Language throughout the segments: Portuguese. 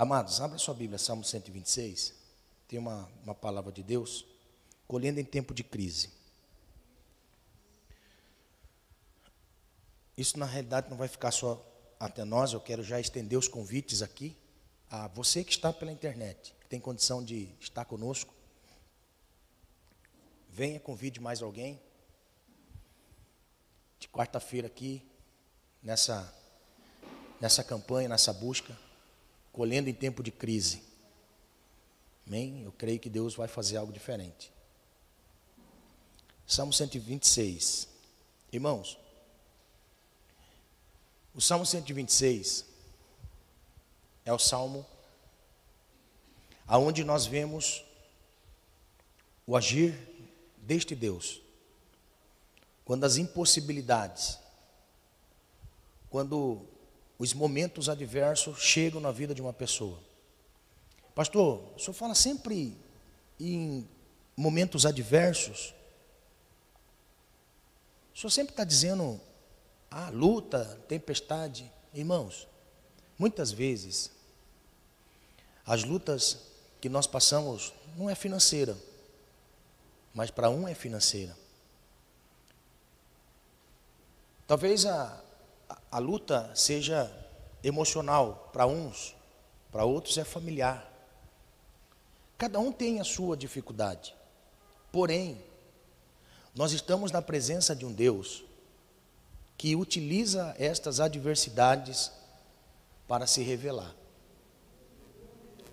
Amados, abra sua Bíblia, Salmo 126. Tem uma, uma palavra de Deus. Colhendo em tempo de crise. Isso na realidade não vai ficar só até nós, eu quero já estender os convites aqui a você que está pela internet, que tem condição de estar conosco. Venha, convide mais alguém. De quarta-feira aqui, nessa, nessa campanha, nessa busca, colhendo em tempo de crise. Amém? Eu creio que Deus vai fazer algo diferente. Salmo 126. Irmãos, o Salmo 126 é o salmo aonde nós vemos o agir deste Deus. Quando as impossibilidades, quando os momentos adversos chegam na vida de uma pessoa. Pastor, o senhor fala sempre em momentos adversos. O senhor sempre está dizendo, ah, luta, tempestade. Irmãos, muitas vezes, as lutas que nós passamos não é financeira, mas para um é financeira. Talvez a, a, luta seja emocional para uns, para outros é familiar. Cada um tem a sua dificuldade. Porém, nós estamos na presença de um Deus que utiliza estas adversidades para se revelar.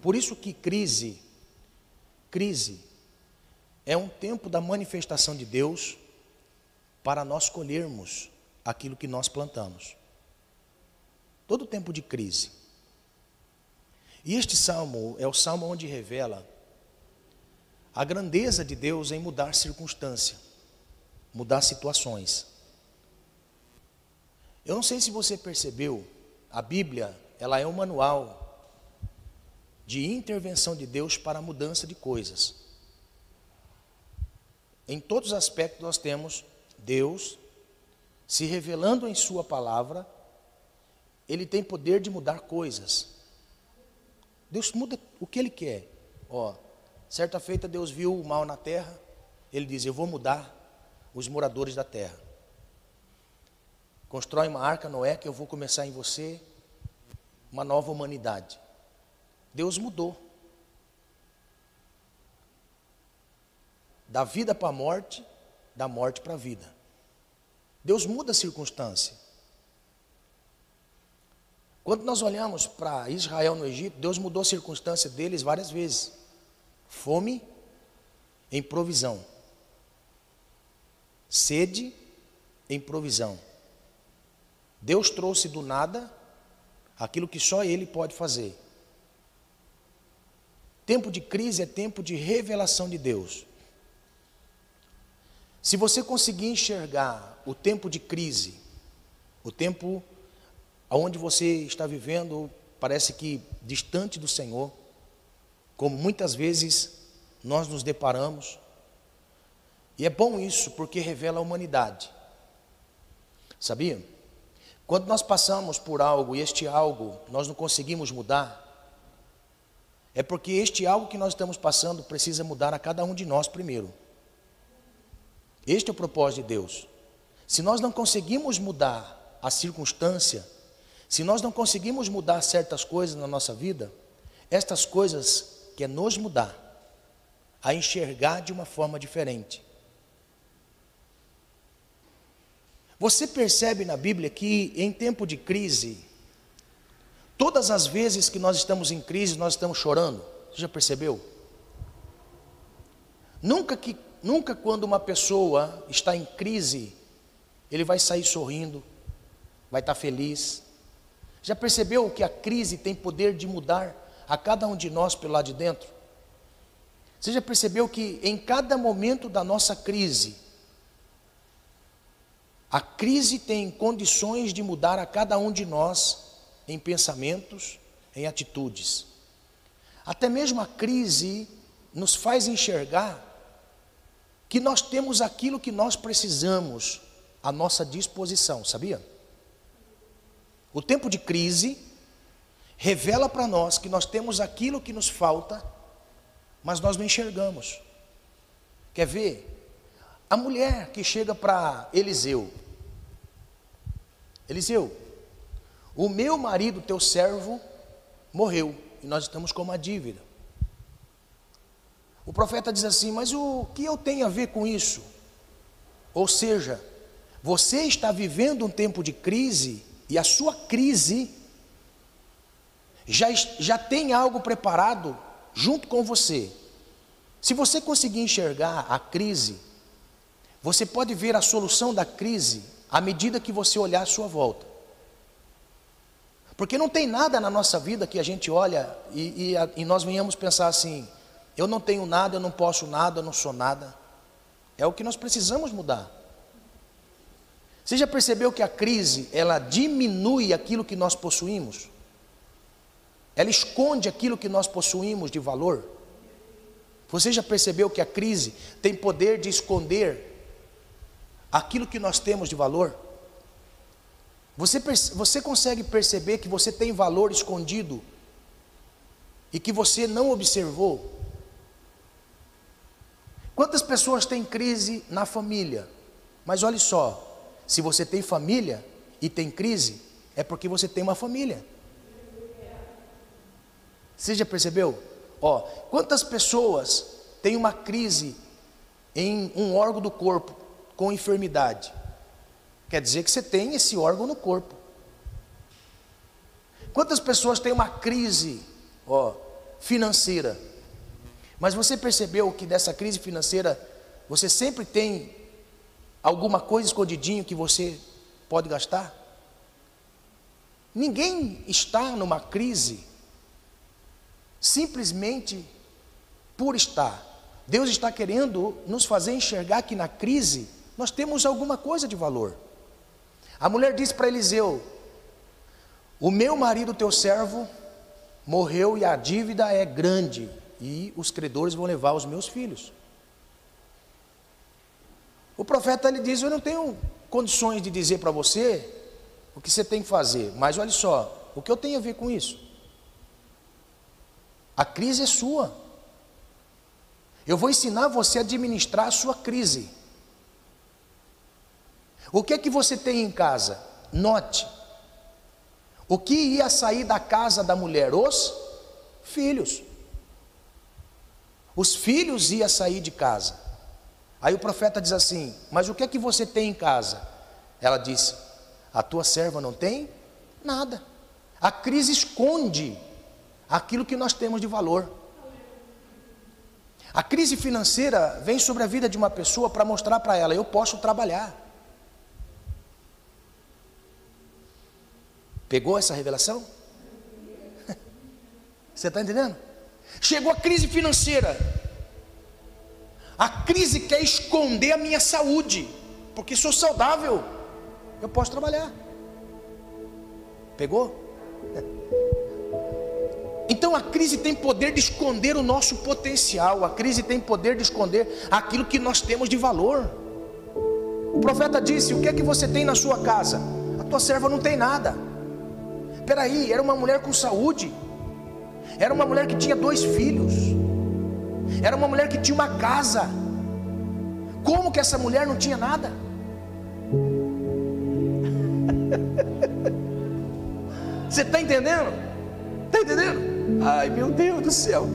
Por isso que crise, crise é um tempo da manifestação de Deus para nós colhermos aquilo que nós plantamos. Todo tempo de crise. E este salmo é o salmo onde revela a grandeza de Deus em mudar circunstância, mudar situações. Eu não sei se você percebeu, a Bíblia, ela é um manual de intervenção de Deus para a mudança de coisas. Em todos os aspectos nós temos Deus se revelando em sua palavra, ele tem poder de mudar coisas. Deus muda o que ele quer. Ó, certa feita Deus viu o mal na terra, ele diz: "Eu vou mudar os moradores da terra". Constrói uma arca Noé que eu vou começar em você uma nova humanidade. Deus mudou. da vida para a morte, da morte para a vida. Deus muda a circunstância. Quando nós olhamos para Israel no Egito, Deus mudou a circunstância deles várias vezes. Fome em provisão. Sede em provisão. Deus trouxe do nada aquilo que só Ele pode fazer. Tempo de crise é tempo de revelação de Deus. Se você conseguir enxergar o tempo de crise, o tempo onde você está vivendo, parece que distante do Senhor, como muitas vezes nós nos deparamos, e é bom isso porque revela a humanidade. Sabia? Quando nós passamos por algo e este algo nós não conseguimos mudar, é porque este algo que nós estamos passando precisa mudar a cada um de nós primeiro. Este é o propósito de Deus. Se nós não conseguimos mudar a circunstância, se nós não conseguimos mudar certas coisas na nossa vida, estas coisas quer nos mudar, a enxergar de uma forma diferente. Você percebe na Bíblia que em tempo de crise, todas as vezes que nós estamos em crise, nós estamos chorando. Você já percebeu? Nunca que Nunca quando uma pessoa está em crise, ele vai sair sorrindo, vai estar feliz. Já percebeu que a crise tem poder de mudar a cada um de nós pelo lado de dentro? Você já percebeu que em cada momento da nossa crise, a crise tem condições de mudar a cada um de nós em pensamentos, em atitudes. Até mesmo a crise nos faz enxergar que nós temos aquilo que nós precisamos à nossa disposição, sabia? O tempo de crise revela para nós que nós temos aquilo que nos falta, mas nós não enxergamos. Quer ver? A mulher que chega para Eliseu, Eliseu, o meu marido, teu servo, morreu e nós estamos com uma dívida. O profeta diz assim: Mas o que eu tenho a ver com isso? Ou seja, você está vivendo um tempo de crise e a sua crise já, já tem algo preparado junto com você. Se você conseguir enxergar a crise, você pode ver a solução da crise à medida que você olhar à sua volta. Porque não tem nada na nossa vida que a gente olha e, e, e nós venhamos pensar assim: eu não tenho nada, eu não posso nada, eu não sou nada. É o que nós precisamos mudar. Você já percebeu que a crise, ela diminui aquilo que nós possuímos? Ela esconde aquilo que nós possuímos de valor? Você já percebeu que a crise tem poder de esconder aquilo que nós temos de valor? Você, você consegue perceber que você tem valor escondido e que você não observou? Quantas pessoas têm crise na família? Mas olhe só, se você tem família e tem crise, é porque você tem uma família. Você já percebeu? Ó, quantas pessoas têm uma crise em um órgão do corpo com enfermidade? Quer dizer que você tem esse órgão no corpo. Quantas pessoas têm uma crise, ó, financeira? Mas você percebeu que dessa crise financeira você sempre tem alguma coisa escondidinho que você pode gastar? Ninguém está numa crise simplesmente por estar. Deus está querendo nos fazer enxergar que na crise nós temos alguma coisa de valor. A mulher disse para Eliseu: O meu marido, teu servo, morreu e a dívida é grande, e os credores vão levar os meus filhos. O profeta lhe diz: Eu não tenho condições de dizer para você o que você tem que fazer, mas olha só, o que eu tenho a ver com isso? A crise é sua. Eu vou ensinar você a administrar a sua crise. O que é que você tem em casa? Note. O que ia sair da casa da mulher? Os filhos. Os filhos iam sair de casa. Aí o profeta diz assim: Mas o que é que você tem em casa? Ela disse: A tua serva não tem nada. A crise esconde aquilo que nós temos de valor. A crise financeira vem sobre a vida de uma pessoa para mostrar para ela: eu posso trabalhar. Pegou essa revelação? Você está entendendo? Chegou a crise financeira. A crise quer esconder a minha saúde, porque sou saudável, eu posso trabalhar. Pegou? Então a crise tem poder de esconder o nosso potencial, a crise tem poder de esconder aquilo que nós temos de valor. O profeta disse: O que é que você tem na sua casa? A tua serva não tem nada. Peraí, era uma mulher com saúde, era uma mulher que tinha dois filhos, era uma mulher que tinha uma casa. Como que essa mulher não tinha nada? Você está entendendo? Está entendendo? Ai meu Deus do céu.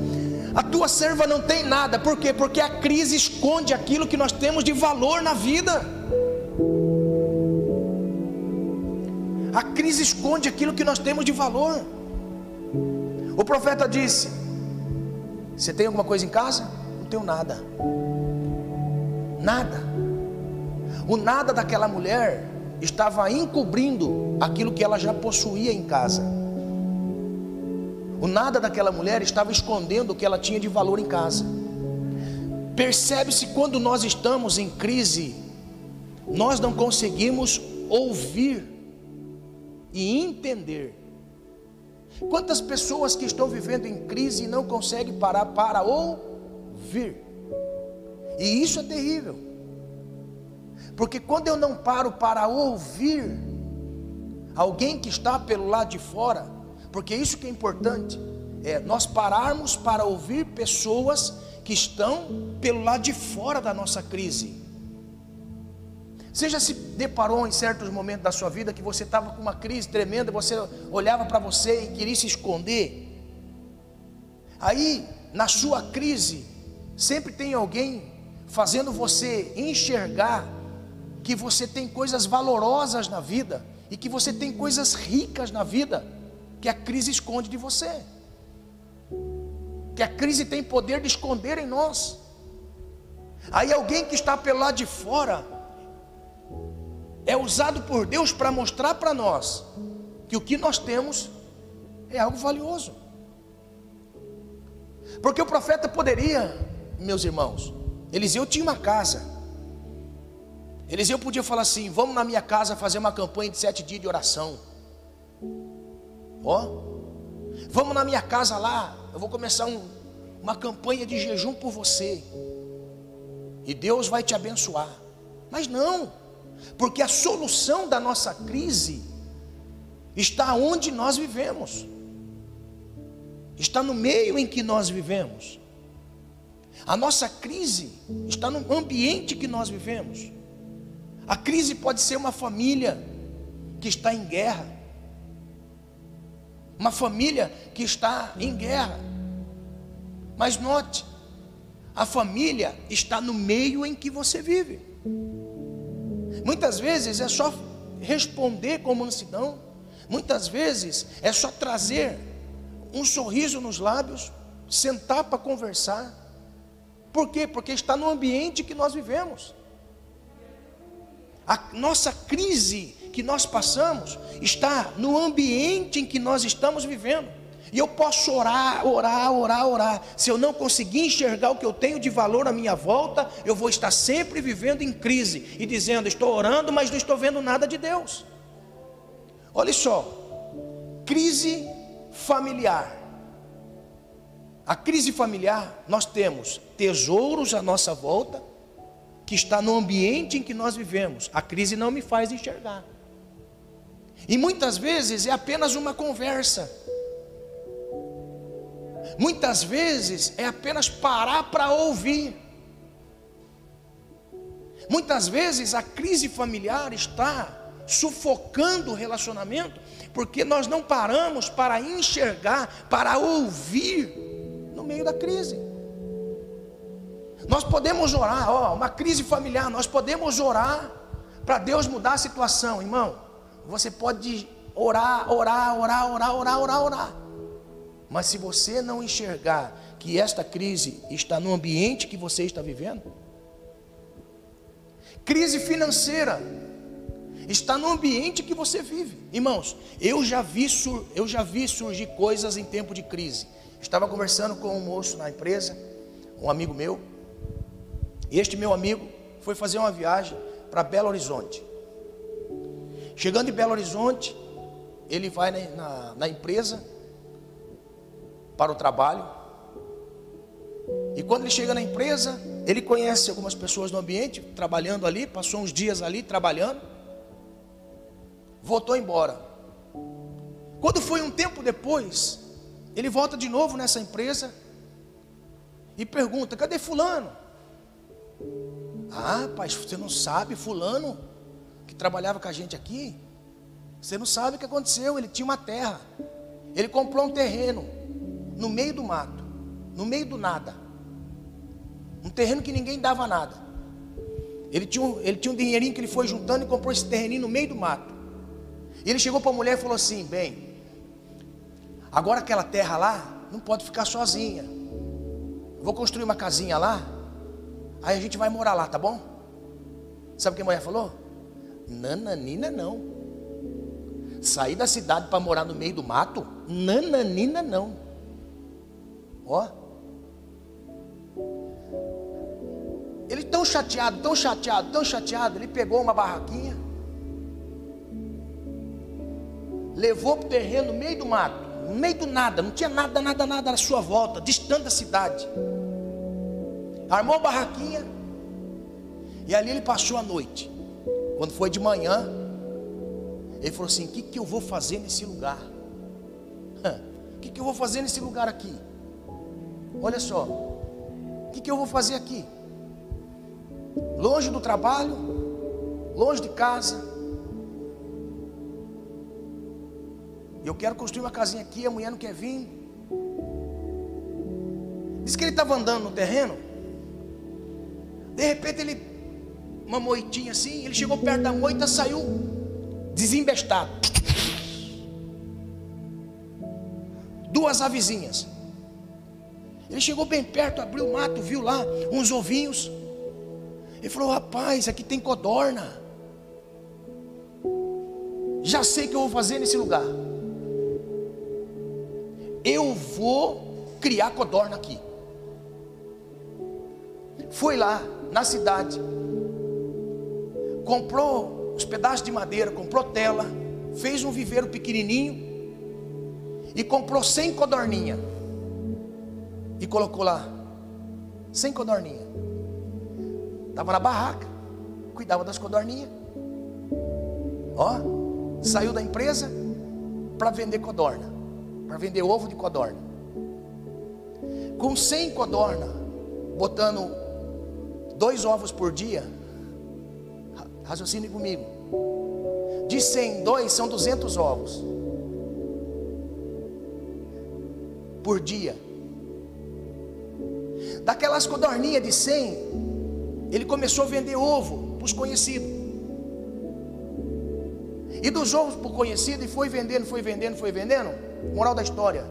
A tua serva não tem nada, por quê? Porque a crise esconde aquilo que nós temos de valor na vida. A crise esconde aquilo que nós temos de valor. O profeta disse: Você tem alguma coisa em casa? Não tenho nada. Nada. O nada daquela mulher estava encobrindo aquilo que ela já possuía em casa. O nada daquela mulher estava escondendo o que ela tinha de valor em casa. Percebe-se quando nós estamos em crise, nós não conseguimos ouvir e entender Quantas pessoas que estão vivendo em crise não conseguem parar para ouvir? E isso é terrível. Porque quando eu não paro para ouvir alguém que está pelo lado de fora, Porque isso que é importante é nós pararmos para ouvir pessoas que estão pelo lado de fora da nossa crise. Você já se deparou em certos momentos da sua vida que você estava com uma crise tremenda, você olhava para você e queria se esconder? Aí, na sua crise, sempre tem alguém fazendo você enxergar que você tem coisas valorosas na vida e que você tem coisas ricas na vida que a crise esconde de você. Que a crise tem poder de esconder em nós. Aí alguém que está pelo lado de fora é usado por Deus para mostrar para nós que o que nós temos é algo valioso. Porque o profeta poderia, meus irmãos, Eliseu tinha uma casa. Eliseu podia falar assim: vamos na minha casa fazer uma campanha de sete dias de oração. Ó, vamos na minha casa lá, eu vou começar um, uma campanha de jejum por você. E Deus vai te abençoar. Mas não, porque a solução da nossa crise está onde nós vivemos, está no meio em que nós vivemos. A nossa crise está no ambiente que nós vivemos. A crise pode ser uma família que está em guerra, uma família que está em guerra. Mas note, a família está no meio em que você vive. Muitas vezes é só responder com mansidão, muitas vezes é só trazer um sorriso nos lábios, sentar para conversar. Por quê? Porque está no ambiente que nós vivemos. A nossa crise que nós passamos está no ambiente em que nós estamos vivendo. E eu posso orar, orar, orar, orar. Se eu não conseguir enxergar o que eu tenho de valor à minha volta, eu vou estar sempre vivendo em crise e dizendo: estou orando, mas não estou vendo nada de Deus. Olha só, crise familiar. A crise familiar, nós temos tesouros à nossa volta, que está no ambiente em que nós vivemos. A crise não me faz enxergar. E muitas vezes é apenas uma conversa. Muitas vezes é apenas parar para ouvir. Muitas vezes a crise familiar está sufocando o relacionamento, porque nós não paramos para enxergar, para ouvir no meio da crise. Nós podemos orar, ó, uma crise familiar, nós podemos orar para Deus mudar a situação, irmão. Você pode orar, orar, orar, orar, orar, orar, orar. Mas se você não enxergar que esta crise está no ambiente que você está vivendo, crise financeira está no ambiente que você vive. Irmãos, eu já vi, eu já vi surgir coisas em tempo de crise. Estava conversando com um moço na empresa, um amigo meu, e este meu amigo foi fazer uma viagem para Belo Horizonte. Chegando em Belo Horizonte, ele vai na, na, na empresa para o trabalho. E quando ele chega na empresa, ele conhece algumas pessoas no ambiente, trabalhando ali, passou uns dias ali trabalhando, voltou embora. Quando foi um tempo depois, ele volta de novo nessa empresa e pergunta: cadê Fulano? Ah, pai, você não sabe, fulano que trabalhava com a gente aqui, você não sabe o que aconteceu, ele tinha uma terra. Ele comprou um terreno no meio do mato, no meio do nada. Um terreno que ninguém dava nada. Ele tinha, um, ele tinha um dinheirinho que ele foi juntando e comprou esse terreninho no meio do mato. E ele chegou para a mulher e falou assim: Bem, agora aquela terra lá não pode ficar sozinha. Vou construir uma casinha lá Aí a gente vai morar lá, tá bom? Sabe o que a mulher falou? Nananina não. Sair da cidade para morar no meio do mato? Nananina não. Ó. Ele tão chateado, tão chateado, tão chateado, ele pegou uma barraquinha, levou para o terreno no meio do mato, no meio do nada, não tinha nada, nada, nada à sua volta, distante da cidade armou a barraquinha, e ali ele passou a noite. Quando foi de manhã, ele falou assim: O que, que eu vou fazer nesse lugar? O que, que eu vou fazer nesse lugar aqui? Olha só, o que, que eu vou fazer aqui? Longe do trabalho, longe de casa. Eu quero construir uma casinha aqui, a mulher não quer vir. Diz que ele estava andando no terreno. De repente ele, uma moitinha assim, ele chegou perto da moita, saiu desembestado. Duas avezinhas. Ele chegou bem perto, abriu o mato, viu lá uns ovinhos. Ele falou: Rapaz, aqui tem codorna. Já sei o que eu vou fazer nesse lugar. Eu vou criar codorna aqui. Foi lá na cidade, comprou os pedaços de madeira, comprou tela, fez um viveiro pequenininho e comprou 100 codorninha e colocou lá 100 codorninha. Estava na barraca, cuidava das codorninhas. Ó, saiu da empresa para vender codorna, para vender ovo de codorna. Com 100 codorna, botando dois ovos por dia, raciocine comigo. De 100, dois são 200 ovos por dia. Daquelas codorninhas de 100, ele começou a vender ovo para os conhecidos. E dos ovos para o conhecido, e foi vendendo, foi vendendo, foi vendendo. Moral da história: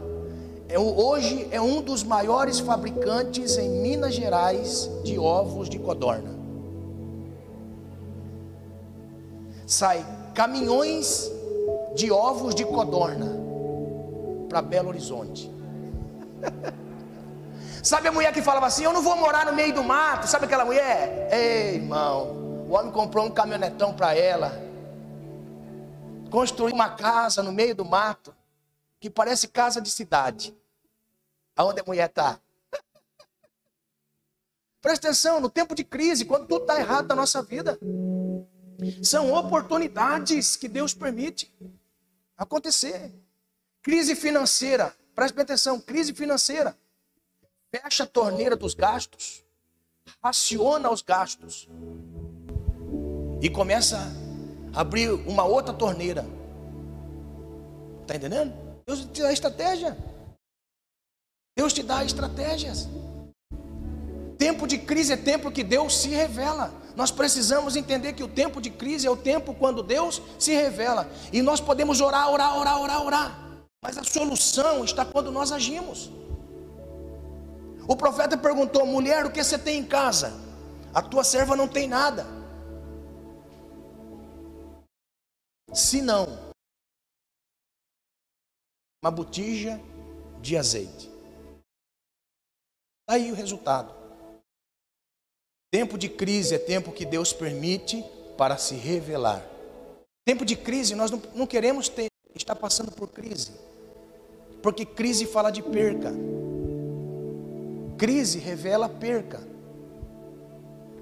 é, hoje é um dos maiores fabricantes em Minas Gerais de ovos de codorna. Sai caminhões de ovos de codorna para Belo Horizonte. Sabe a mulher que falava assim: Eu não vou morar no meio do mato. Sabe aquela mulher? Ei, irmão, o homem comprou um caminhonetão para ela, construiu uma casa no meio do mato, que parece casa de cidade. Aonde a mulher está? Presta atenção, no tempo de crise, quando tudo está errado na nossa vida, são oportunidades que Deus permite acontecer. Crise financeira, preste atenção, crise financeira. Fecha a torneira dos gastos, raciona os gastos e começa a abrir uma outra torneira. Está entendendo? Deus te dá estratégia. Deus te dá estratégias. Tempo de crise é tempo que Deus se revela. Nós precisamos entender que o tempo de crise é o tempo quando Deus se revela. E nós podemos orar, orar, orar, orar, orar. Mas a solução está quando nós agimos. O profeta perguntou: mulher, o que você tem em casa? A tua serva não tem nada. Se não, uma botija de azeite. Tá aí o resultado. Tempo de crise é tempo que Deus permite para se revelar. Tempo de crise, nós não, não queremos ter, estar passando por crise, porque crise fala de perca. Crise revela perca.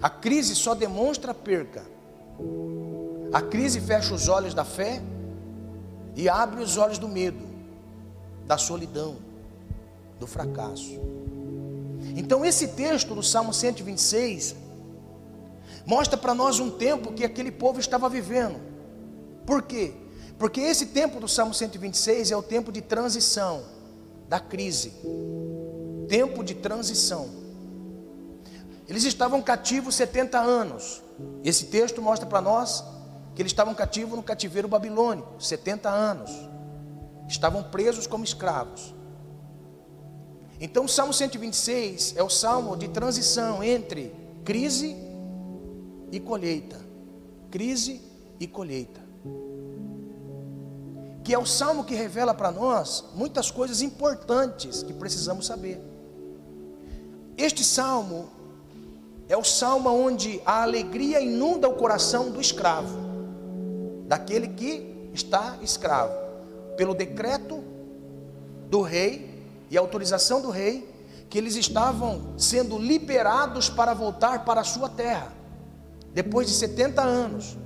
A crise só demonstra perca. A crise fecha os olhos da fé e abre os olhos do medo, da solidão, do fracasso. Então, esse texto do Salmo 126 mostra para nós um tempo que aquele povo estava vivendo. Por quê? Porque esse tempo do Salmo 126 é o tempo de transição da crise. Tempo de transição. Eles estavam cativos 70 anos. Esse texto mostra para nós que eles estavam cativos no cativeiro babilônico, 70 anos. Estavam presos como escravos. Então, o Salmo 126 é o salmo de transição entre crise e colheita. Crise e colheita. Que é o salmo que revela para nós muitas coisas importantes que precisamos saber. Este salmo é o salmo onde a alegria inunda o coração do escravo, daquele que está escravo, pelo decreto do rei e autorização do rei que eles estavam sendo liberados para voltar para a sua terra. Depois de 70 anos,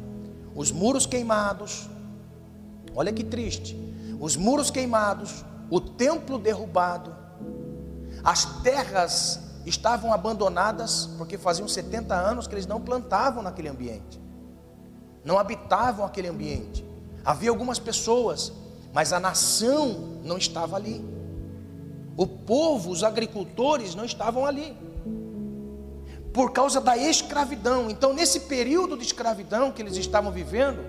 os muros queimados, olha que triste, os muros queimados, o templo derrubado, as terras estavam abandonadas, porque faziam 70 anos que eles não plantavam naquele ambiente, não habitavam aquele ambiente. Havia algumas pessoas, mas a nação não estava ali. O povo, os agricultores não estavam ali. Por causa da escravidão. Então, nesse período de escravidão que eles estavam vivendo,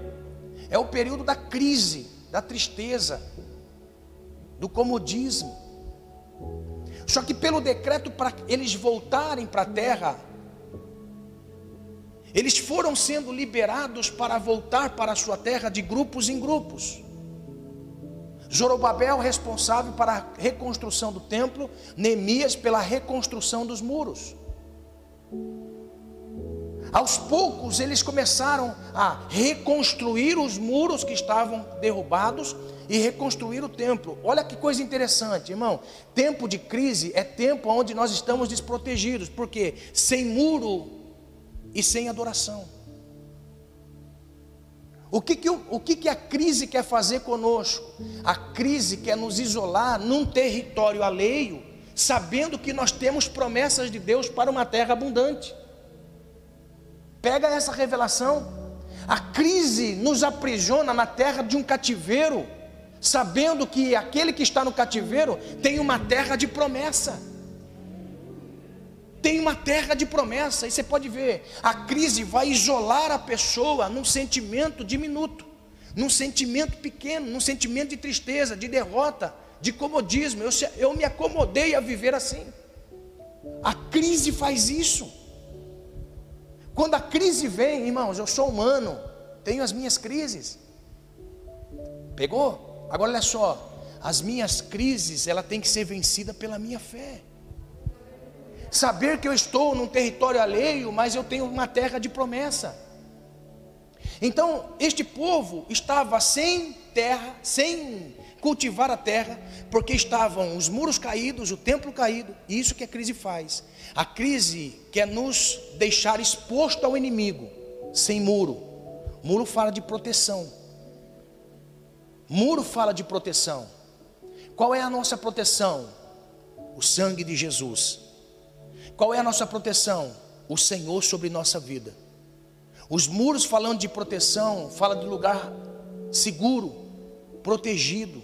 é o período da crise, da tristeza, do comodismo. Só que pelo decreto para eles voltarem para a terra, eles foram sendo liberados para voltar para a sua terra de grupos em grupos. Zorobabel responsável para a reconstrução do templo, Neemias pela reconstrução dos muros. Aos poucos eles começaram a reconstruir os muros que estavam derrubados e reconstruir o templo. Olha que coisa interessante, irmão. Tempo de crise é tempo onde nós estamos desprotegidos, porque sem muro e sem adoração. O que, que, o que, que a crise quer fazer conosco? A crise quer nos isolar num território alheio, sabendo que nós temos promessas de Deus para uma terra abundante. Pega essa revelação. A crise nos aprisiona na terra de um cativeiro sabendo que aquele que está no cativeiro tem uma terra de promessa. Tem uma terra de promessa, e você pode ver, a crise vai isolar a pessoa num sentimento diminuto, num sentimento pequeno, num sentimento de tristeza, de derrota, de comodismo. Eu, eu me acomodei a viver assim. A crise faz isso. Quando a crise vem, irmãos, eu sou humano, tenho as minhas crises. Pegou? Agora olha só, as minhas crises, ela tem que ser vencida pela minha fé. Saber que eu estou num território alheio, mas eu tenho uma terra de promessa. Então, este povo estava sem terra, sem cultivar a terra, porque estavam os muros caídos, o templo caído, e isso que a crise faz. A crise quer nos deixar exposto ao inimigo, sem muro. Muro fala de proteção. Muro fala de proteção. Qual é a nossa proteção? O sangue de Jesus. Qual é a nossa proteção? O Senhor sobre nossa vida. Os muros falando de proteção, fala de lugar seguro, protegido.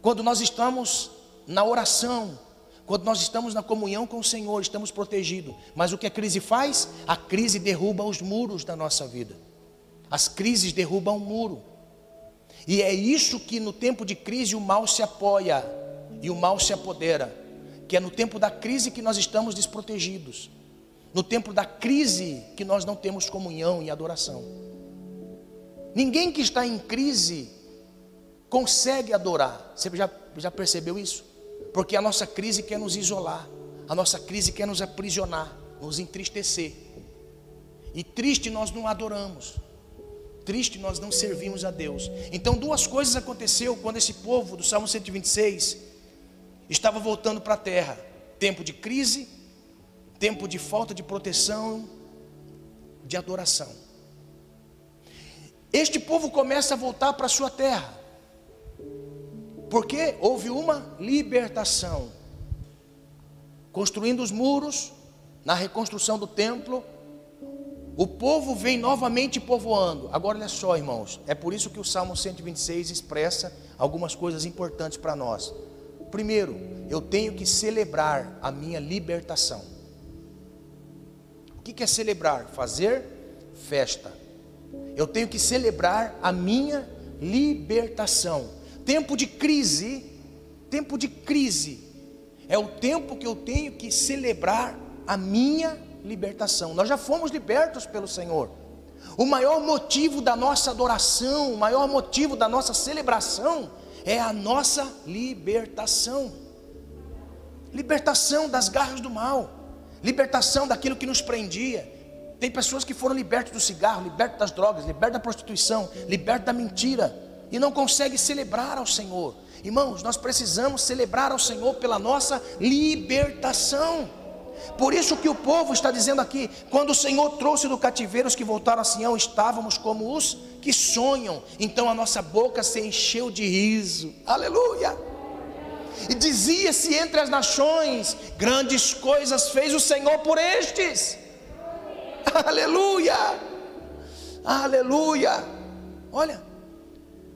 Quando nós estamos na oração, quando nós estamos na comunhão com o Senhor, estamos protegidos. Mas o que a crise faz? A crise derruba os muros da nossa vida. As crises derrubam o muro. E é isso que no tempo de crise o mal se apoia e o mal se apodera, que é no tempo da crise que nós estamos desprotegidos, no tempo da crise que nós não temos comunhão e adoração. Ninguém que está em crise consegue adorar. Você já, já percebeu isso? Porque a nossa crise quer nos isolar, a nossa crise quer nos aprisionar, nos entristecer. E triste nós não adoramos triste nós não servimos a Deus. Então, duas coisas aconteceu quando esse povo do Salmo 126 estava voltando para a terra: tempo de crise, tempo de falta de proteção, de adoração. Este povo começa a voltar para a sua terra, porque houve uma libertação, construindo os muros, na reconstrução do templo, o povo vem novamente povoando. Agora olha só, irmãos, é por isso que o Salmo 126 expressa algumas coisas importantes para nós. Primeiro, eu tenho que celebrar a minha libertação. O que é celebrar? Fazer festa. Eu tenho que celebrar a minha libertação. Tempo de crise, tempo de crise, é o tempo que eu tenho que celebrar a minha libertação. Nós já fomos libertos pelo Senhor. O maior motivo da nossa adoração, o maior motivo da nossa celebração é a nossa libertação. Libertação das garras do mal, libertação daquilo que nos prendia. Tem pessoas que foram libertas do cigarro, libertas das drogas, libertas da prostituição, libertas da mentira e não conseguem celebrar ao Senhor. Irmãos, nós precisamos celebrar ao Senhor pela nossa libertação. Por isso que o povo está dizendo aqui: quando o Senhor trouxe do cativeiro os que voltaram a Sião, estávamos como os que sonham. Então a nossa boca se encheu de riso. Aleluia! E dizia-se entre as nações: grandes coisas fez o Senhor por estes. Aleluia! Aleluia! Olha,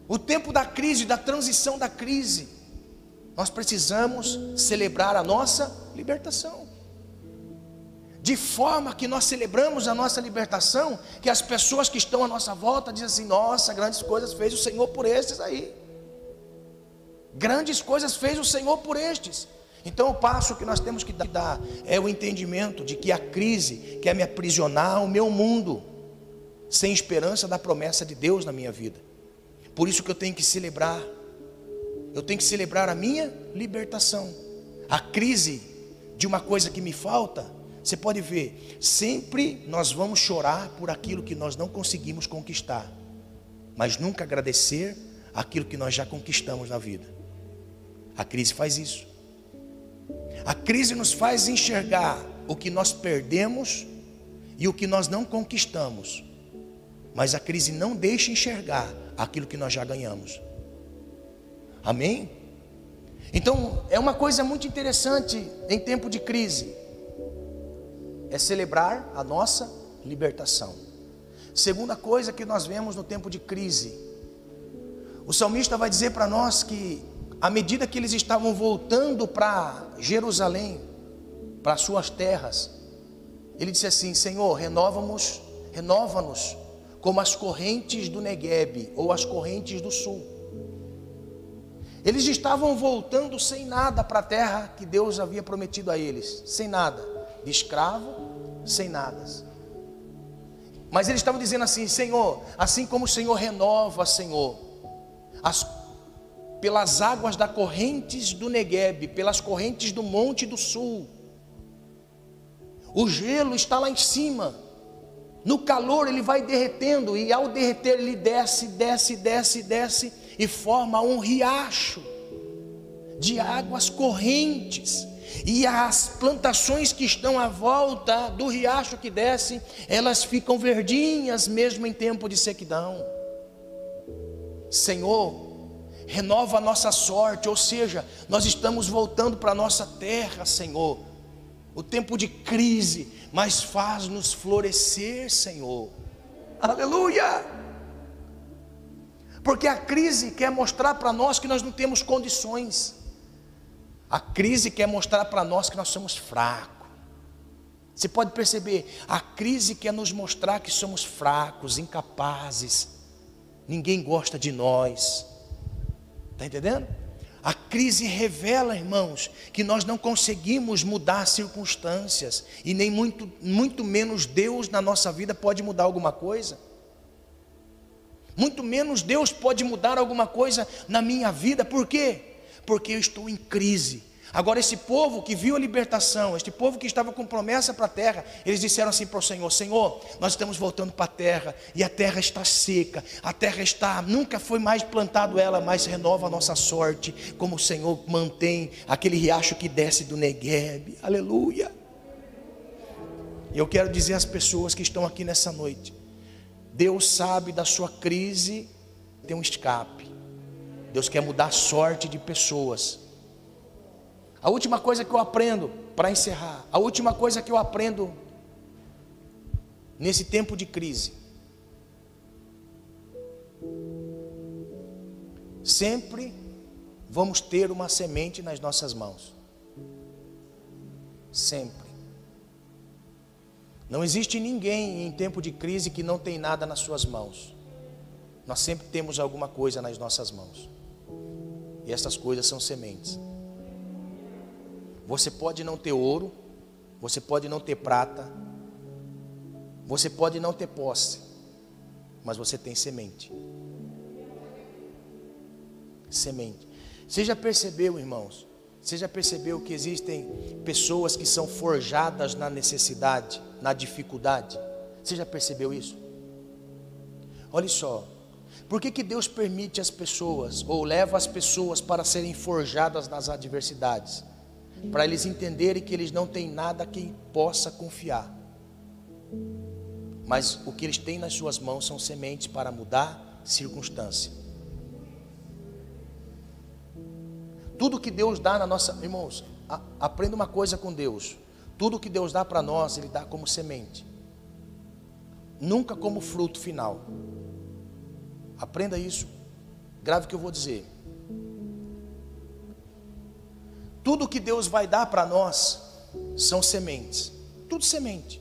o tempo da crise, da transição da crise, nós precisamos celebrar a nossa libertação. De forma que nós celebramos a nossa libertação, que as pessoas que estão à nossa volta dizem assim: Nossa, grandes coisas fez o Senhor por estes aí. Grandes coisas fez o Senhor por estes. Então o passo que nós temos que dar é o entendimento de que a crise quer me aprisionar ao meu mundo, sem esperança da promessa de Deus na minha vida. Por isso que eu tenho que celebrar, eu tenho que celebrar a minha libertação. A crise de uma coisa que me falta, você pode ver, sempre nós vamos chorar por aquilo que nós não conseguimos conquistar, mas nunca agradecer aquilo que nós já conquistamos na vida. A crise faz isso. A crise nos faz enxergar o que nós perdemos e o que nós não conquistamos. Mas a crise não deixa enxergar aquilo que nós já ganhamos. Amém? Então, é uma coisa muito interessante em tempo de crise. É celebrar a nossa libertação. Segunda coisa que nós vemos no tempo de crise. O salmista vai dizer para nós que à medida que eles estavam voltando para Jerusalém, para suas terras, ele disse assim: Senhor, renova-nos, renova-nos como as correntes do Negueb ou as correntes do sul. Eles estavam voltando sem nada para a terra que Deus havia prometido a eles, sem nada, de escravo, sem nada. Mas eles estavam dizendo assim: Senhor, assim como o Senhor renova, Senhor, as pelas águas da correntes do Negueb, pelas correntes do monte do sul. O gelo está lá em cima. No calor ele vai derretendo e ao derreter ele desce, desce, desce, desce e forma um riacho de águas correntes. E as plantações que estão à volta do riacho que desce, elas ficam verdinhas mesmo em tempo de sequidão. Senhor, renova a nossa sorte, ou seja, nós estamos voltando para a nossa terra, Senhor. O tempo de crise, mas faz-nos florescer, Senhor. Aleluia! Porque a crise quer mostrar para nós que nós não temos condições. A crise quer mostrar para nós que nós somos fracos. Você pode perceber, a crise quer nos mostrar que somos fracos, incapazes. Ninguém gosta de nós. Está entendendo? A crise revela, irmãos, que nós não conseguimos mudar circunstâncias e nem muito, muito menos Deus na nossa vida pode mudar alguma coisa. Muito menos Deus pode mudar alguma coisa na minha vida, por quê? Porque eu estou em crise. Agora, esse povo que viu a libertação, este povo que estava com promessa para a terra, eles disseram assim para o Senhor: Senhor, nós estamos voltando para a terra e a terra está seca, a terra está, nunca foi mais plantado ela, mas renova a nossa sorte, como o Senhor mantém aquele riacho que desce do Negueb, aleluia. E eu quero dizer às pessoas que estão aqui nessa noite: Deus sabe da sua crise, tem um escape. Deus quer mudar a sorte de pessoas. A última coisa que eu aprendo, para encerrar, a última coisa que eu aprendo nesse tempo de crise, sempre vamos ter uma semente nas nossas mãos. Sempre. Não existe ninguém em tempo de crise que não tem nada nas suas mãos. Nós sempre temos alguma coisa nas nossas mãos. E essas coisas são sementes. Você pode não ter ouro, você pode não ter prata, você pode não ter posse, mas você tem semente. Semente. Você já percebeu, irmãos? Você já percebeu que existem pessoas que são forjadas na necessidade, na dificuldade? Você já percebeu isso? Olha só, por que, que Deus permite as pessoas, ou leva as pessoas para serem forjadas nas adversidades? para eles entenderem que eles não têm nada a quem possa confiar. mas o que eles têm nas suas mãos são sementes para mudar circunstância. Tudo que Deus dá na nossa, irmãos, a, aprenda uma coisa com Deus. Tudo que Deus dá para nós, Ele dá como semente, nunca como fruto final. Aprenda isso. Grave o que eu vou dizer. Tudo que Deus vai dar para nós são sementes. Tudo semente.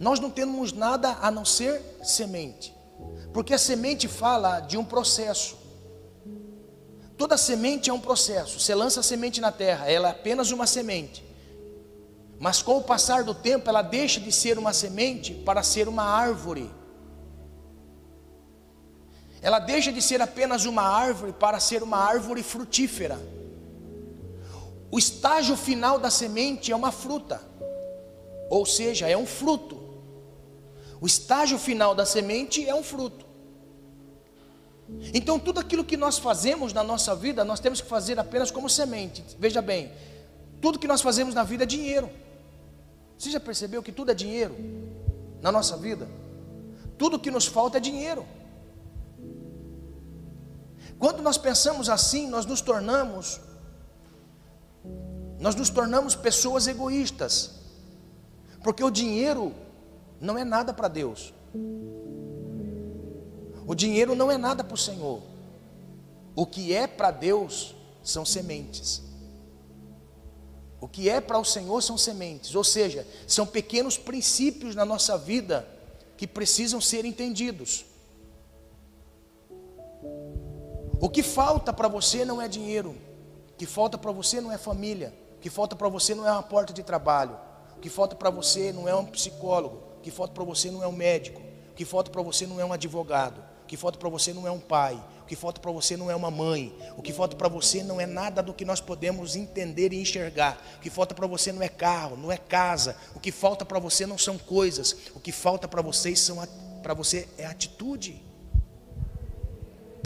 Nós não temos nada a não ser semente. Porque a semente fala de um processo. Toda semente é um processo. Você lança a semente na terra, ela é apenas uma semente. Mas com o passar do tempo, ela deixa de ser uma semente para ser uma árvore. Ela deixa de ser apenas uma árvore para ser uma árvore frutífera. O estágio final da semente é uma fruta, ou seja, é um fruto. O estágio final da semente é um fruto. Então, tudo aquilo que nós fazemos na nossa vida, nós temos que fazer apenas como semente. Veja bem, tudo que nós fazemos na vida é dinheiro. Você já percebeu que tudo é dinheiro na nossa vida? Tudo que nos falta é dinheiro. Quando nós pensamos assim, nós nos tornamos nós nos tornamos pessoas egoístas. Porque o dinheiro não é nada para Deus. O dinheiro não é nada para o Senhor. O que é para Deus são sementes. O que é para o Senhor são sementes, ou seja, são pequenos princípios na nossa vida que precisam ser entendidos. O que falta para você não é dinheiro, o que falta para você não é família, o que falta para você não é uma porta de trabalho, o que falta para você não é um psicólogo, o que falta para você não é um médico, o que falta para você não é um advogado, o que falta para você não é um pai, o que falta para você não é uma mãe, o que falta para você não é nada do que nós podemos entender e enxergar, o que falta para você não é carro, não é casa, o que falta para você não são coisas, o que falta para vocês são para você é atitude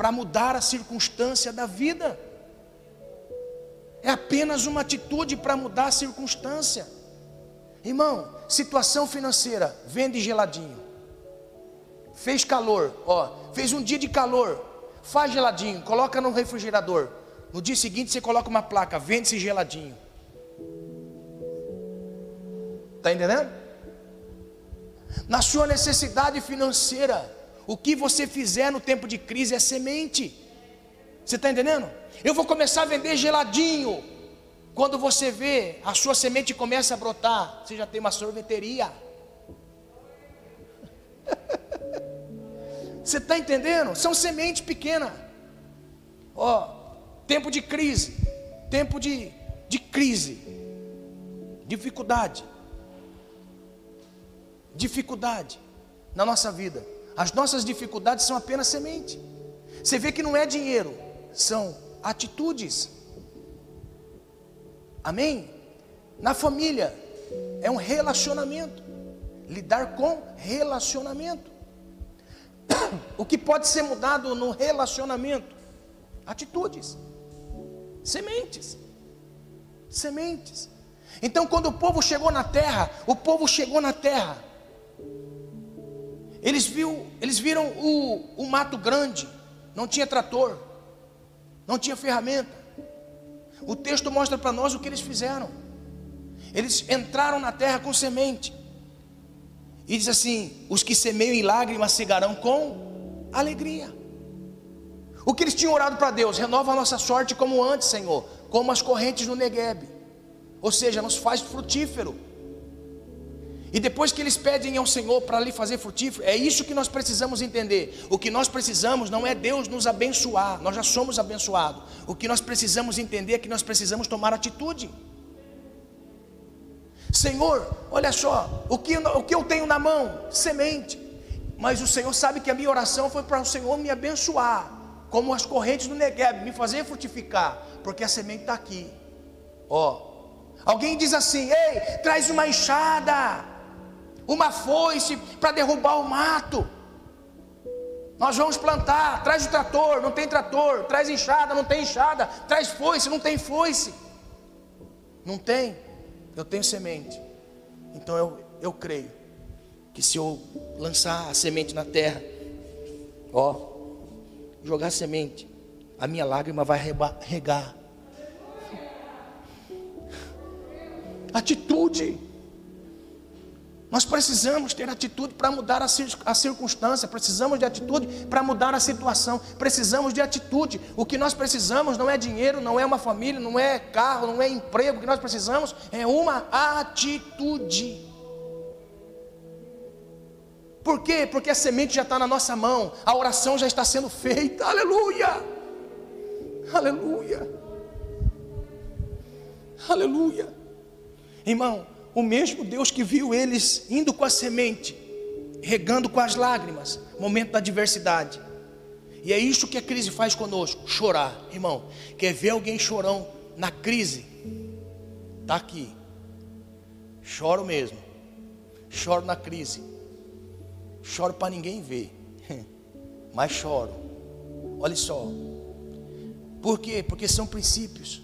para mudar a circunstância da vida. É apenas uma atitude para mudar a circunstância. Irmão, situação financeira, vende geladinho. Fez calor, ó, fez um dia de calor, faz geladinho, coloca no refrigerador. No dia seguinte você coloca uma placa, vende esse geladinho. Está entendendo? Na sua necessidade financeira, o que você fizer no tempo de crise é semente. Você está entendendo? Eu vou começar a vender geladinho. Quando você vê a sua semente começa a brotar, você já tem uma sorveteria. Você está entendendo? São sementes pequenas. Ó, tempo de crise, tempo de, de crise, dificuldade, dificuldade na nossa vida. As nossas dificuldades são apenas semente. Você vê que não é dinheiro, são atitudes. Amém? Na família é um relacionamento. Lidar com relacionamento. O que pode ser mudado no relacionamento? Atitudes. Sementes. Sementes. Então, quando o povo chegou na terra, o povo chegou na terra eles, viu, eles viram o, o mato grande, não tinha trator, não tinha ferramenta. O texto mostra para nós o que eles fizeram. Eles entraram na terra com semente. E diz assim: os que semeiam em lágrimas cegarão com alegria. O que eles tinham orado para Deus, renova a nossa sorte como antes, Senhor, como as correntes no Negueb. Ou seja, nos faz frutífero. E depois que eles pedem ao Senhor para lhe fazer frutífero, é isso que nós precisamos entender. O que nós precisamos não é Deus nos abençoar, nós já somos abençoados. O que nós precisamos entender é que nós precisamos tomar atitude. Senhor, olha só, o que, o que eu tenho na mão? Semente. Mas o Senhor sabe que a minha oração foi para o Senhor me abençoar, como as correntes do Negev, me fazer frutificar, porque a semente está aqui. Ó, alguém diz assim: ei, traz uma enxada uma foice para derrubar o mato. Nós vamos plantar, traz o trator, não tem trator, traz enxada, não tem enxada, traz foice, não tem foice. Não tem, eu tenho semente. Então eu, eu creio que se eu lançar a semente na terra, ó, jogar a semente, a minha lágrima vai regar. Atitude. Nós precisamos ter atitude para mudar a circunstância, precisamos de atitude para mudar a situação, precisamos de atitude. O que nós precisamos não é dinheiro, não é uma família, não é carro, não é emprego, o que nós precisamos é uma atitude. Por quê? Porque a semente já está na nossa mão, a oração já está sendo feita, aleluia, aleluia, aleluia, irmão o mesmo Deus que viu eles indo com a semente, regando com as lágrimas, momento da adversidade. E é isso que a crise faz conosco, chorar, irmão. Quer ver alguém chorão na crise? Tá aqui. Choro mesmo. Choro na crise. Choro para ninguém ver. Mas choro. Olha só. Por quê? Porque são princípios.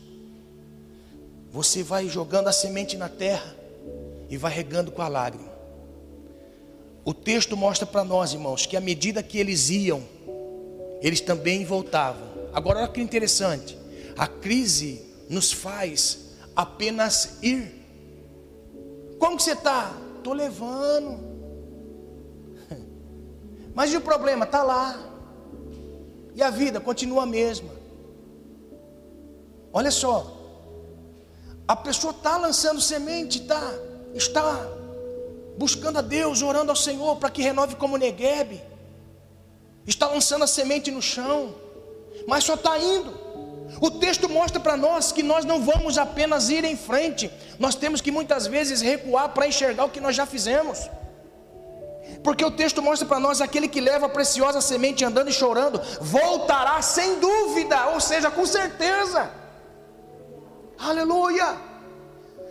Você vai jogando a semente na terra e vai regando com a lágrima. O texto mostra para nós, irmãos, que à medida que eles iam, eles também voltavam. Agora, olha que interessante: a crise nos faz apenas ir. Como que você está? Estou levando. Mas e o problema? Está lá. E a vida continua a mesma. Olha só. A pessoa está lançando semente, está está buscando a Deus, orando ao Senhor para que renove como Negueb, está lançando a semente no chão, mas só está indo. O texto mostra para nós que nós não vamos apenas ir em frente, nós temos que muitas vezes recuar para enxergar o que nós já fizemos. Porque o texto mostra para nós aquele que leva a preciosa semente andando e chorando, voltará sem dúvida, ou seja, com certeza. Aleluia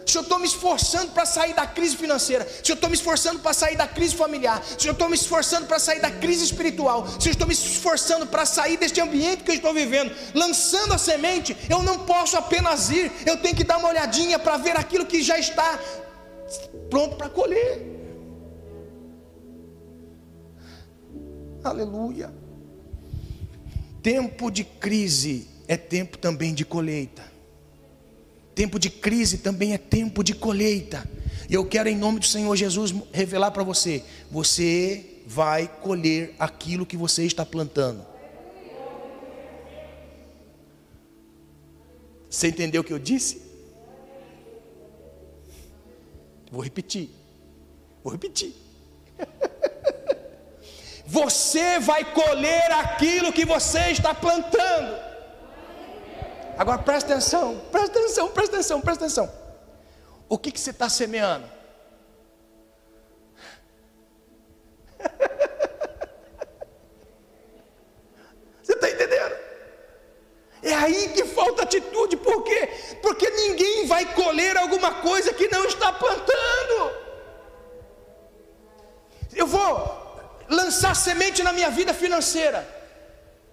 se eu estou me esforçando para sair da crise financeira, se eu estou me esforçando para sair da crise familiar, se eu estou me esforçando para sair da crise espiritual, se eu estou me esforçando para sair deste ambiente que eu estou vivendo, lançando a semente, eu não posso apenas ir, eu tenho que dar uma olhadinha para ver aquilo que já está pronto para colher. Aleluia. Tempo de crise é tempo também de colheita. Tempo de crise também é tempo de colheita. E eu quero, em nome do Senhor Jesus, revelar para você: você vai colher aquilo que você está plantando. Você entendeu o que eu disse? Vou repetir. Vou repetir. Você vai colher aquilo que você está plantando. Agora presta atenção, presta atenção, presta atenção, presta atenção. O que, que você está semeando? Você está entendendo? É aí que falta atitude, por quê? Porque ninguém vai colher alguma coisa que não está plantando. Eu vou lançar semente na minha vida financeira.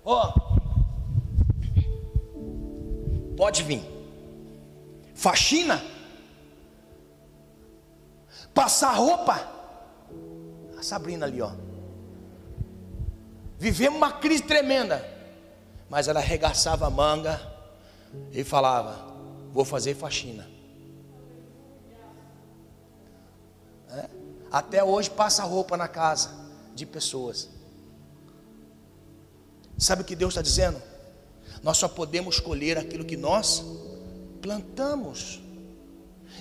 Ó, oh, Pode vir. Faxina. Passar roupa. A Sabrina ali, ó. Vivemos uma crise tremenda. Mas ela arregaçava a manga e falava: Vou fazer faxina. É? Até hoje passa roupa na casa de pessoas. Sabe o que Deus está dizendo? Nós só podemos colher aquilo que nós plantamos.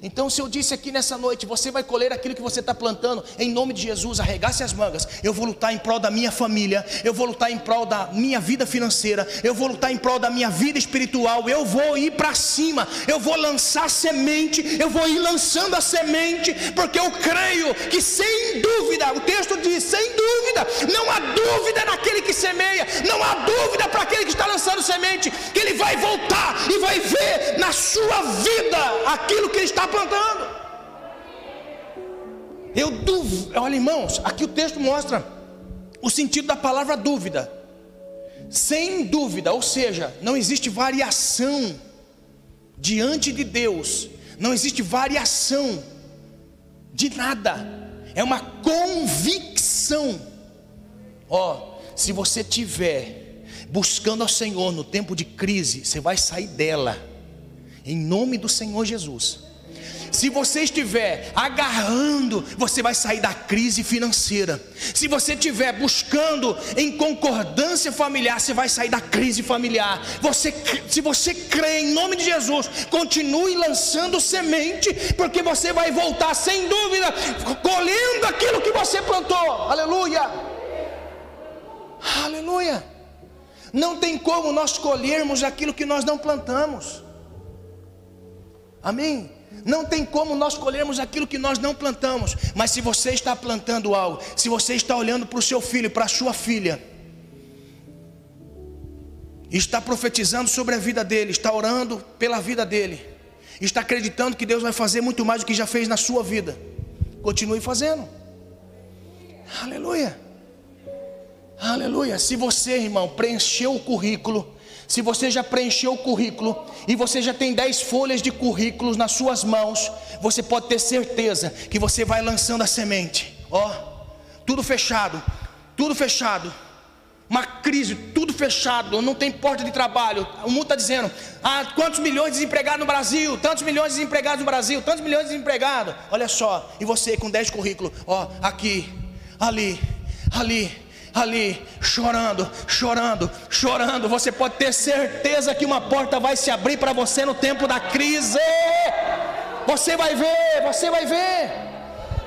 Então, se eu disse aqui nessa noite, você vai colher aquilo que você está plantando, em nome de Jesus, arregace as mangas. Eu vou lutar em prol da minha família, eu vou lutar em prol da minha vida financeira, eu vou lutar em prol da minha vida espiritual, eu vou ir para cima, eu vou lançar semente, eu vou ir lançando a semente, porque eu creio que sem dúvida, o texto diz: sem dúvida, não há dúvida naquele que semeia, não há dúvida para aquele que está lançando semente, que ele vai voltar e vai ver na sua vida aquilo que ele está está plantando. Eu duvido, olha irmãos, aqui o texto mostra o sentido da palavra dúvida. Sem dúvida, ou seja, não existe variação diante de Deus, não existe variação de nada. é uma convicção. Ó, se você tiver buscando ao Senhor no tempo de crise, você vai sair dela, em nome do Senhor Jesus. Se você estiver agarrando, você vai sair da crise financeira. Se você estiver buscando em concordância familiar, você vai sair da crise familiar. Você, se você crê em nome de Jesus, continue lançando semente, porque você vai voltar sem dúvida, colhendo aquilo que você plantou. Aleluia! Aleluia! Não tem como nós colhermos aquilo que nós não plantamos. Amém? Não tem como nós colhermos aquilo que nós não plantamos. Mas se você está plantando algo, se você está olhando para o seu filho, para a sua filha, está profetizando sobre a vida dele, está orando pela vida dele, está acreditando que Deus vai fazer muito mais do que já fez na sua vida, continue fazendo. Aleluia. Aleluia. Se você, irmão, preencheu o currículo, se você já preencheu o currículo e você já tem 10 folhas de currículos nas suas mãos, você pode ter certeza que você vai lançando a semente. Ó, tudo fechado, tudo fechado. Uma crise, tudo fechado, não tem porta de trabalho. O mundo está dizendo: ah, quantos milhões de desempregados no Brasil? Tantos milhões de desempregados no Brasil, tantos milhões de desempregados. Olha só, e você com 10 currículos, ó, aqui, ali, ali, ali, chorando, chorando, chorando. Você pode ter certeza que uma porta vai se abrir para você no tempo da crise. Você vai ver, você vai ver.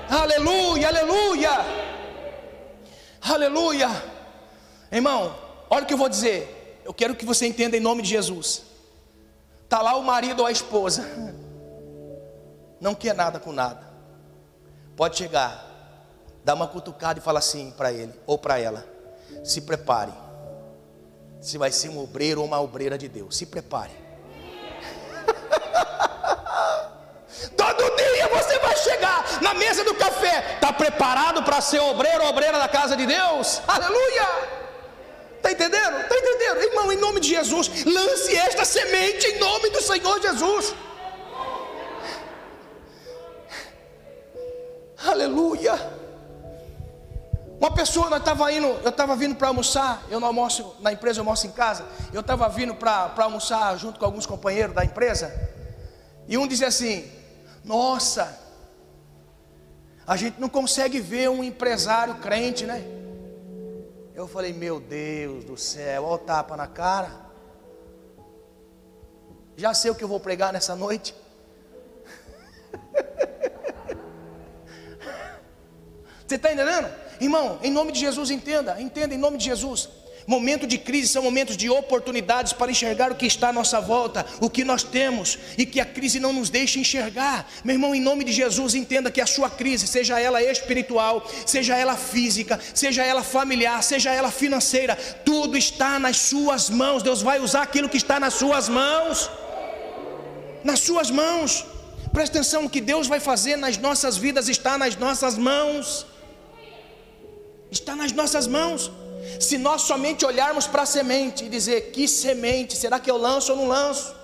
Aleluia, aleluia. Aleluia. Irmão, olha o que eu vou dizer. Eu quero que você entenda em nome de Jesus. Está lá o marido ou a esposa. Não quer nada com nada. Pode chegar dá uma cutucada e fala assim para ele ou para ela: se prepare. Se vai ser um obreiro ou uma obreira de Deus, se prepare. Todo dia você vai chegar na mesa do café, está preparado para ser obreiro ou obreira da casa de Deus? Aleluia! Está entendendo? Está entendendo? Irmão, em nome de Jesus, lance esta semente em nome do Senhor Jesus. Aleluia. Uma pessoa, nós indo, eu estava vindo para almoçar, eu não almoço na empresa, eu almoço em casa. Eu estava vindo para almoçar junto com alguns companheiros da empresa. E um dizia assim: Nossa, a gente não consegue ver um empresário crente, né? Eu falei: Meu Deus do céu, olha o tapa na cara. Já sei o que eu vou pregar nessa noite. Você está entendendo? Irmão, em nome de Jesus, entenda, entenda em nome de Jesus. Momento de crise são momentos de oportunidades para enxergar o que está à nossa volta, o que nós temos e que a crise não nos deixe enxergar. Meu irmão, em nome de Jesus, entenda que a sua crise, seja ela espiritual, seja ela física, seja ela familiar, seja ela financeira, tudo está nas suas mãos. Deus vai usar aquilo que está nas suas mãos. Nas suas mãos. Presta atenção, o que Deus vai fazer nas nossas vidas está nas nossas mãos está nas nossas mãos. Se nós somente olharmos para a semente e dizer: que semente, será que eu lanço ou não lanço?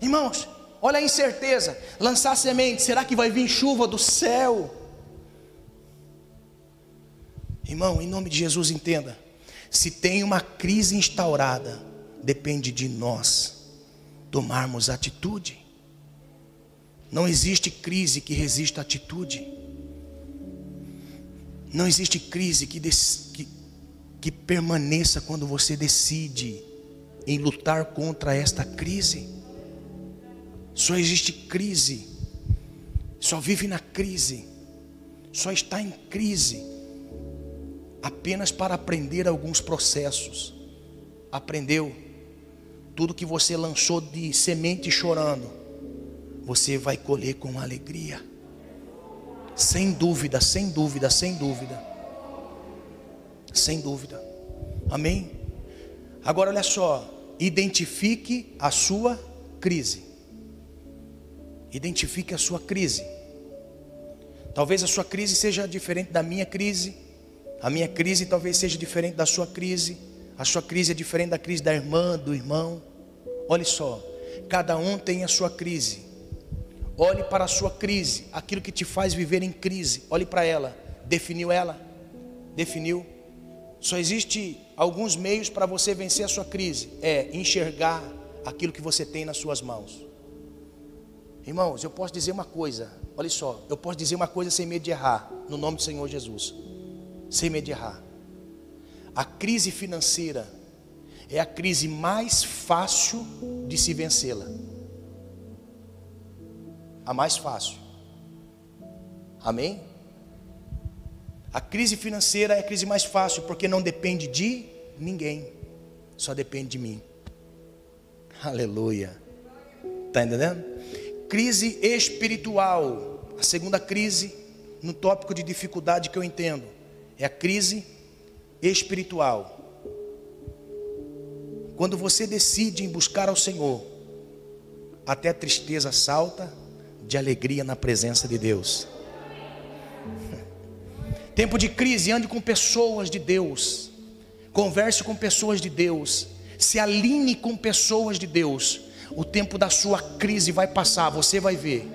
Irmãos, olha a incerteza: lançar semente, será que vai vir chuva do céu? Irmão, em nome de Jesus, entenda: se tem uma crise instaurada, depende de nós tomarmos atitude. Não existe crise que resista à atitude. Não existe crise que, que, que permaneça quando você decide em lutar contra esta crise. Só existe crise, só vive na crise, só está em crise apenas para aprender alguns processos. Aprendeu tudo que você lançou de semente chorando, você vai colher com alegria. Sem dúvida, sem dúvida, sem dúvida. Sem dúvida. Amém? Agora olha só, identifique a sua crise. Identifique a sua crise. Talvez a sua crise seja diferente da minha crise. A minha crise talvez seja diferente da sua crise. A sua crise é diferente da crise da irmã, do irmão. Olha só, cada um tem a sua crise. Olhe para a sua crise, aquilo que te faz viver em crise. Olhe para ela. Definiu ela? Definiu. Só existe alguns meios para você vencer a sua crise. É enxergar aquilo que você tem nas suas mãos. Irmãos, eu posso dizer uma coisa. Olha só, eu posso dizer uma coisa sem medo de errar, no nome do Senhor Jesus. Sem medo de errar. A crise financeira é a crise mais fácil de se vencê-la. A mais fácil. Amém? A crise financeira é a crise mais fácil porque não depende de ninguém, só depende de mim. Aleluia. Está entendendo? Crise espiritual. A segunda crise, no tópico de dificuldade que eu entendo, é a crise espiritual. Quando você decide em buscar ao Senhor, até a tristeza salta de alegria na presença de Deus. Tempo de crise, ande com pessoas de Deus, converse com pessoas de Deus, se alinhe com pessoas de Deus. O tempo da sua crise vai passar, você vai ver.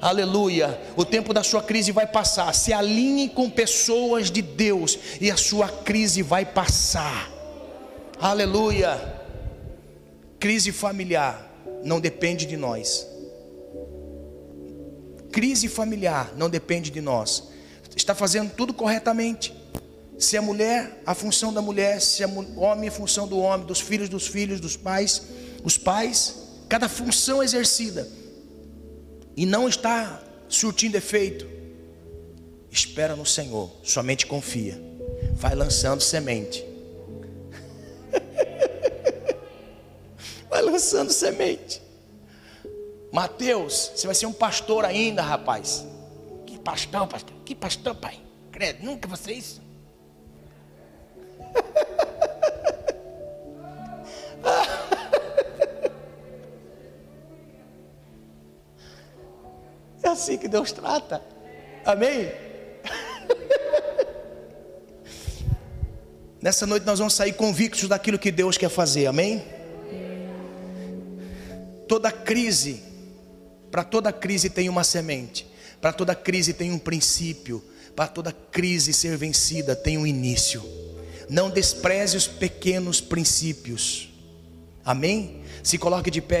Aleluia. O tempo da sua crise vai passar. Se alinhe com pessoas de Deus e a sua crise vai passar. Aleluia. Crise familiar não depende de nós. Crise familiar não depende de nós. Está fazendo tudo corretamente. Se a mulher, a função da mulher, se o homem, a função do homem, dos filhos, dos filhos, dos pais, os pais, cada função exercida e não está surtindo efeito, espera no Senhor, somente confia, vai lançando semente. vai lançando semente. Mateus, você vai ser um pastor ainda, rapaz. Que pastor, pastor? Que pastor, pai? Credo, nunca você isso. É assim que Deus trata. Amém? Nessa noite nós vamos sair convictos daquilo que Deus quer fazer. Amém? Toda crise, para toda crise tem uma semente, para toda crise tem um princípio, para toda crise ser vencida tem um início. Não despreze os pequenos princípios. Amém? Se coloque de pé.